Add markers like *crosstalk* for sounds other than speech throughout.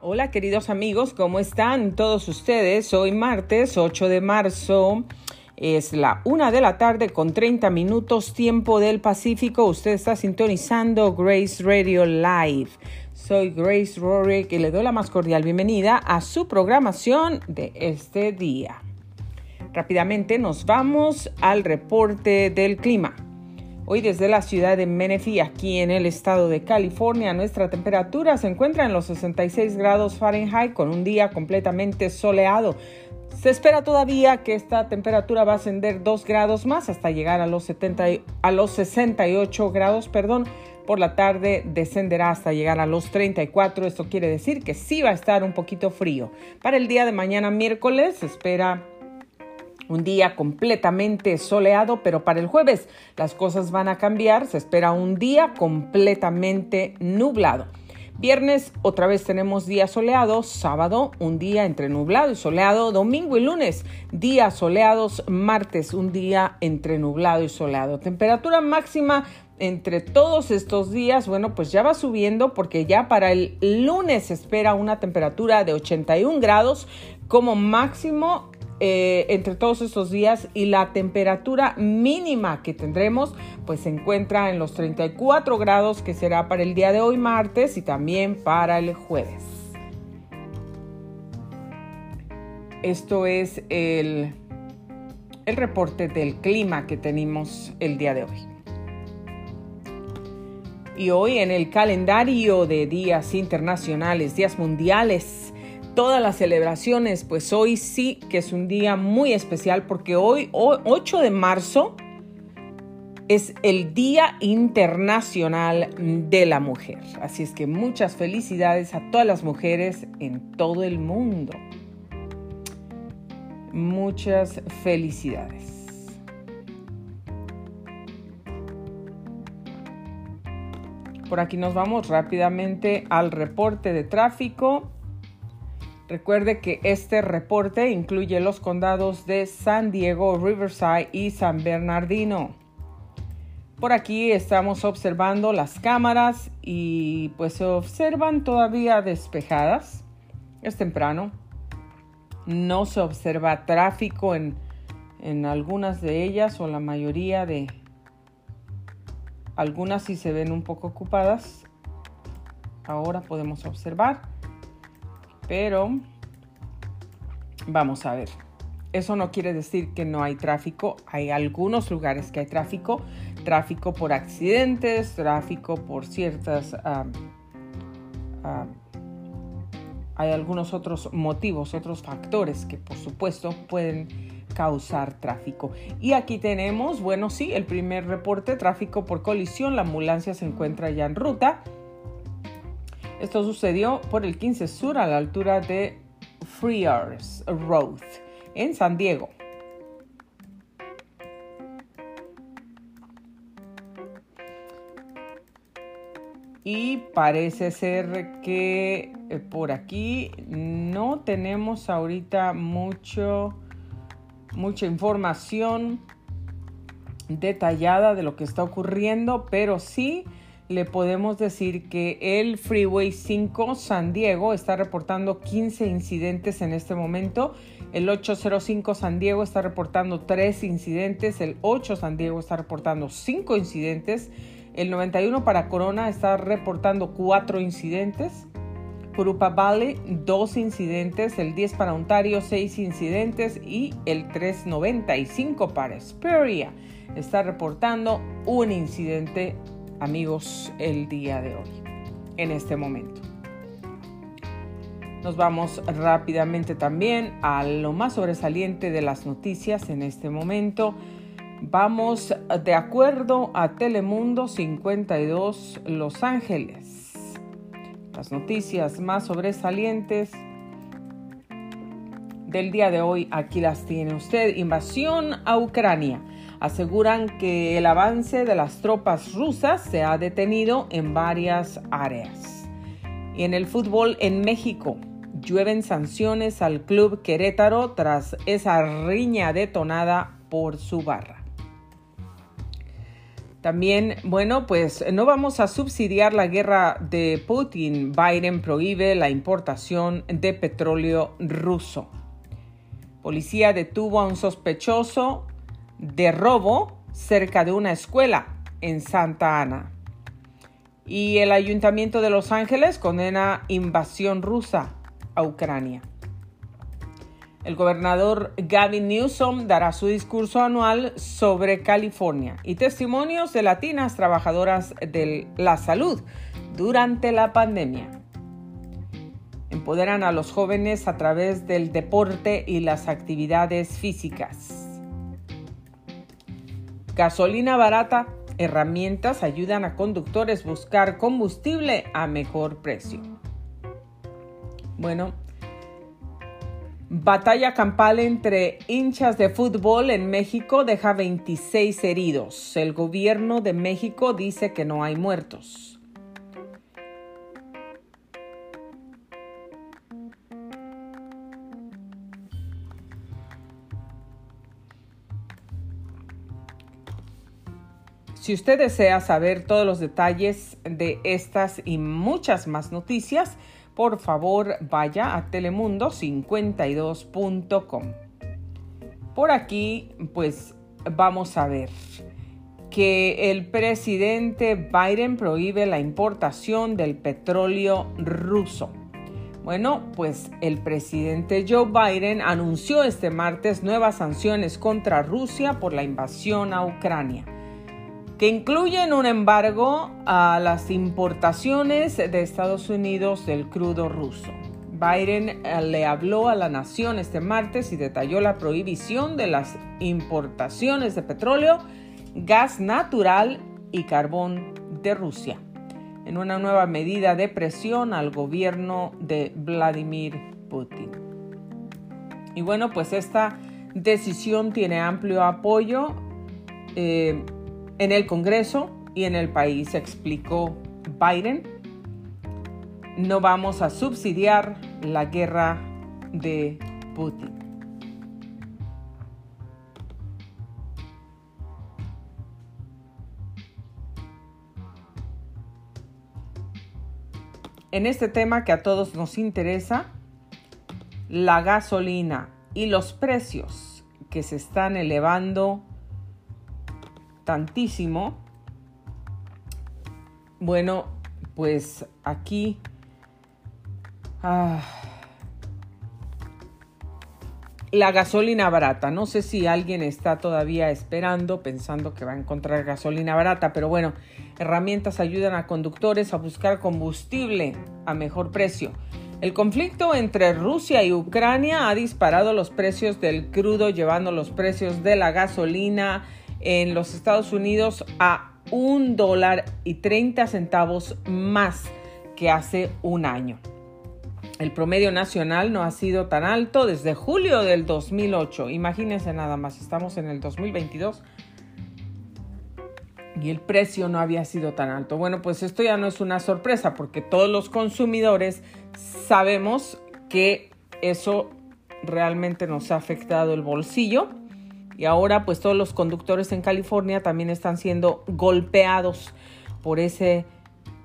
Hola queridos amigos, ¿cómo están todos ustedes? Hoy martes 8 de marzo. Es la una de la tarde con 30 minutos tiempo del Pacífico. Usted está sintonizando Grace Radio Live. Soy Grace Rorick y le doy la más cordial bienvenida a su programación de este día. Rápidamente nos vamos al reporte del clima. Hoy desde la ciudad de Menifee, aquí en el estado de California, nuestra temperatura se encuentra en los 66 grados Fahrenheit con un día completamente soleado. Se espera todavía que esta temperatura va a ascender 2 grados más hasta llegar a los, 70, a los 68 grados, perdón. Por la tarde descenderá hasta llegar a los 34. Esto quiere decir que sí va a estar un poquito frío. Para el día de mañana miércoles se espera un día completamente soleado, pero para el jueves las cosas van a cambiar. Se espera un día completamente nublado. Viernes otra vez tenemos día soleado, sábado un día entre nublado y soleado, domingo y lunes días soleados, martes un día entre nublado y soleado. Temperatura máxima entre todos estos días, bueno, pues ya va subiendo porque ya para el lunes se espera una temperatura de 81 grados como máximo eh, entre todos estos días y la temperatura mínima que tendremos pues se encuentra en los 34 grados que será para el día de hoy martes y también para el jueves. Esto es el, el reporte del clima que tenemos el día de hoy. Y hoy en el calendario de días internacionales, días mundiales, todas las celebraciones, pues hoy sí que es un día muy especial porque hoy, 8 de marzo, es el Día Internacional de la Mujer. Así es que muchas felicidades a todas las mujeres en todo el mundo. Muchas felicidades. Por aquí nos vamos rápidamente al reporte de tráfico. Recuerde que este reporte incluye los condados de San Diego, Riverside y San Bernardino. Por aquí estamos observando las cámaras y pues se observan todavía despejadas. Es temprano. No se observa tráfico en, en algunas de ellas o la mayoría de... Algunas sí se ven un poco ocupadas. Ahora podemos observar pero vamos a ver. Eso no quiere decir que no hay tráfico. Hay algunos lugares que hay tráfico. Tráfico por accidentes, tráfico por ciertas... hay algunos otros motivos, otros factores que por supuesto pueden causar tráfico. Y aquí tenemos, bueno, sí, el primer reporte, tráfico por colisión. La ambulancia se encuentra ya en ruta. Esto sucedió por el 15 Sur a la altura de Frears Road en San Diego. Y parece ser que eh, por aquí no tenemos ahorita mucho, mucha información detallada de lo que está ocurriendo, pero sí le podemos decir que el Freeway 5 San Diego está reportando 15 incidentes en este momento. El 805 San Diego está reportando 3 incidentes. El 8 San Diego está reportando 5 incidentes. El 91 para Corona está reportando 4 incidentes. Purupa Valley, 2 incidentes. El 10 para Ontario, 6 incidentes. Y el 395 para Esperia está reportando un incidente amigos el día de hoy, en este momento. Nos vamos rápidamente también a lo más sobresaliente de las noticias en este momento. Vamos de acuerdo a Telemundo 52 Los Ángeles. Las noticias más sobresalientes del día de hoy, aquí las tiene usted. Invasión a Ucrania aseguran que el avance de las tropas rusas se ha detenido en varias áreas. Y en el fútbol en México, llueven sanciones al club Querétaro tras esa riña detonada por su barra. También, bueno, pues no vamos a subsidiar la guerra de Putin. Biden prohíbe la importación de petróleo ruso. Policía detuvo a un sospechoso de robo cerca de una escuela en Santa Ana. Y el Ayuntamiento de Los Ángeles condena invasión rusa a Ucrania. El gobernador Gavin Newsom dará su discurso anual sobre California y testimonios de latinas trabajadoras de la salud durante la pandemia. Empoderan a los jóvenes a través del deporte y las actividades físicas. Gasolina barata, herramientas ayudan a conductores a buscar combustible a mejor precio. Bueno, Batalla campal entre hinchas de fútbol en México deja 26 heridos. El gobierno de México dice que no hay muertos. Si usted desea saber todos los detalles de estas y muchas más noticias, por favor vaya a telemundo52.com. Por aquí, pues vamos a ver que el presidente Biden prohíbe la importación del petróleo ruso. Bueno, pues el presidente Joe Biden anunció este martes nuevas sanciones contra Rusia por la invasión a Ucrania que incluyen un embargo a las importaciones de Estados Unidos del crudo ruso. Biden eh, le habló a la nación este martes y detalló la prohibición de las importaciones de petróleo, gas natural y carbón de Rusia, en una nueva medida de presión al gobierno de Vladimir Putin. Y bueno, pues esta decisión tiene amplio apoyo. Eh, en el Congreso y en el país, explicó Biden. No vamos a subsidiar la guerra de Putin. En este tema que a todos nos interesa, la gasolina y los precios que se están elevando Bueno, pues aquí... Ah, la gasolina barata. No sé si alguien está todavía esperando, pensando que va a encontrar gasolina barata, pero bueno, herramientas ayudan a conductores a buscar combustible a mejor precio. El conflicto entre Rusia y Ucrania ha disparado los precios del crudo, llevando los precios de la gasolina en los Estados Unidos a un dólar y 30 centavos más que hace un año. El promedio nacional no ha sido tan alto desde julio del 2008. Imagínense nada más, estamos en el 2022 y el precio no había sido tan alto. Bueno, pues esto ya no es una sorpresa porque todos los consumidores sabemos que eso realmente nos ha afectado el bolsillo y ahora pues todos los conductores en California también están siendo golpeados por ese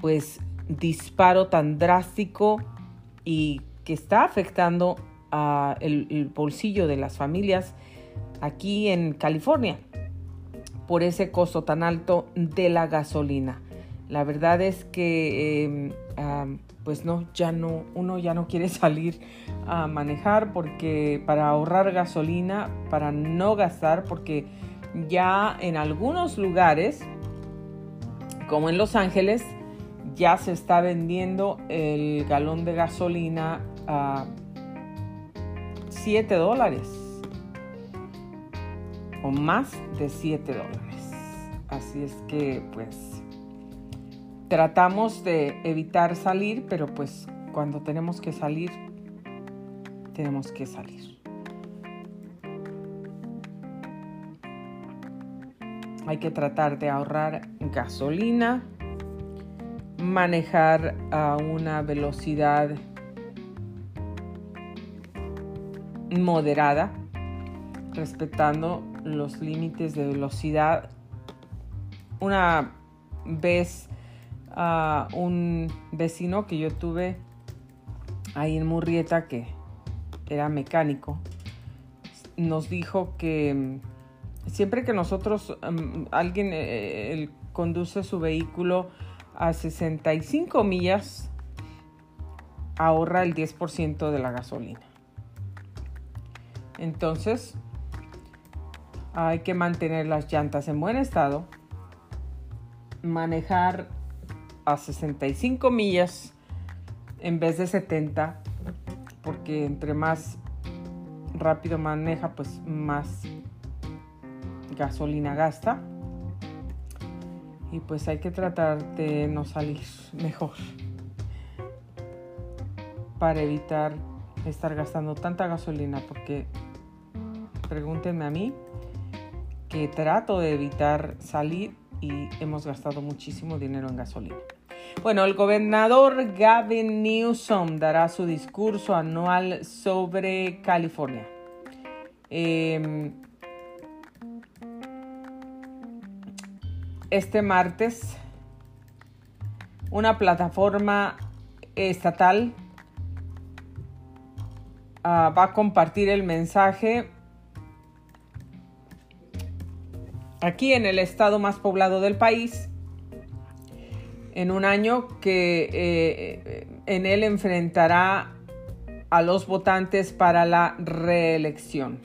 pues disparo tan drástico y que está afectando a el, bolsillo de las familias aquí en California por ese costo tan alto de la gasolina. La verdad es que em, pues no, ya no, uno ya no quiere *laughs* salir a manejar porque para ahorrar gasolina, para no gastar, porque ya en algunos lugares, como en Los Ángeles, ya se está vendiendo el galón de gasolina a 7 dólares o más de 7 dólares. Así es que pues tratamos de evitar salir, pero pues cuando tenemos que salir, tenemos que salir. Hay que tratar de ahorrar gasolina, manejar a una velocidad moderada, respetando los límites de velocidad una vez a un vecino que yo tuve ahí en Murrieta que era mecánico nos dijo que mm, siempre que nosotros mm, alguien eh, conduce su vehículo a 65 millas ahorra el 10% de la gasolina. Entonces, hay que mantener las llantas en buen estado, manejar a 65 millas en vez de 70, porque entre más rápido maneja, pues más gasolina gasta. Y pues hay que tratar de no salir mejor para evitar estar gastando tanta gasolina, porque pregúntenme a mí que trato de evitar salir y hemos gastado muchísimo dinero en gasolina. Bueno, el gobernador Gavin Newsom dará su discurso anual sobre California. Em, este martes, una plataforma estatal ah, va a compartir el mensaje aquí en el estado más poblado del país, en un año que eh, en él enfrentará a los votantes para la reelección.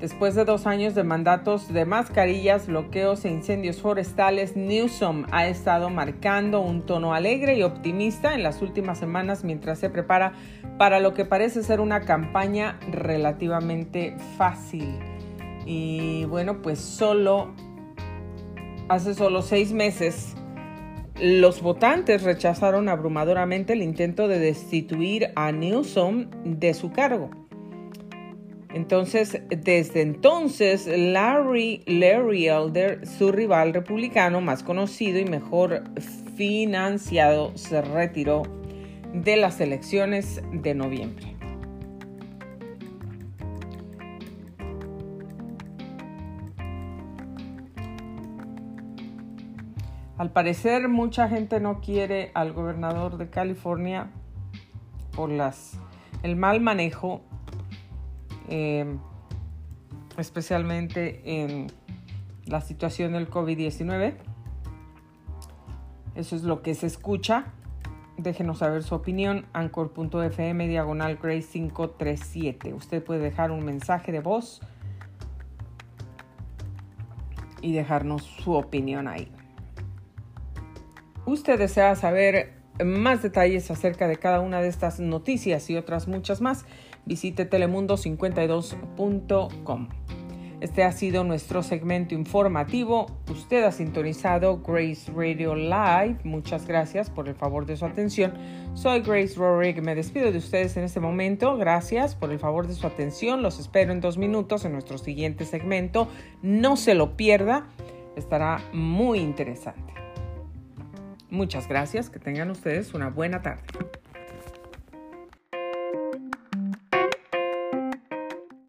Después de dos años de mandatos de mascarillas, bloqueos e incendios forestales, Newsom ha estado marcando un tono alegre y optimista en las últimas semanas mientras se prepara para lo que parece ser una campaña relativamente fácil. Y bueno, pues solo hace solo seis meses los votantes rechazaron abrumadoramente el intento de destituir a Newsom de su cargo. Entonces, desde entonces, Larry, Larry Elder, su rival republicano más conocido y mejor financiado, se retiró de las elecciones de noviembre. Al parecer mucha gente no quiere al gobernador de California por las, el mal manejo, eh, especialmente en la situación del COVID-19. Eso es lo que se escucha. Déjenos saber su opinión. Anchor.fm diagonal Grace 537. Usted puede dejar un mensaje de voz y dejarnos su opinión ahí usted desea saber más detalles acerca de cada una de estas noticias y otras muchas más, visite telemundo52.com. Este ha sido nuestro segmento informativo. Usted ha sintonizado Grace Radio Live. Muchas gracias por el favor de su atención. Soy Grace Rorig. Me despido de ustedes en este momento. Gracias por el favor de su atención. Los espero en dos minutos en nuestro siguiente segmento. No se lo pierda. Estará muy interesante. Muchas gracias, que tengan ustedes una buena tarde.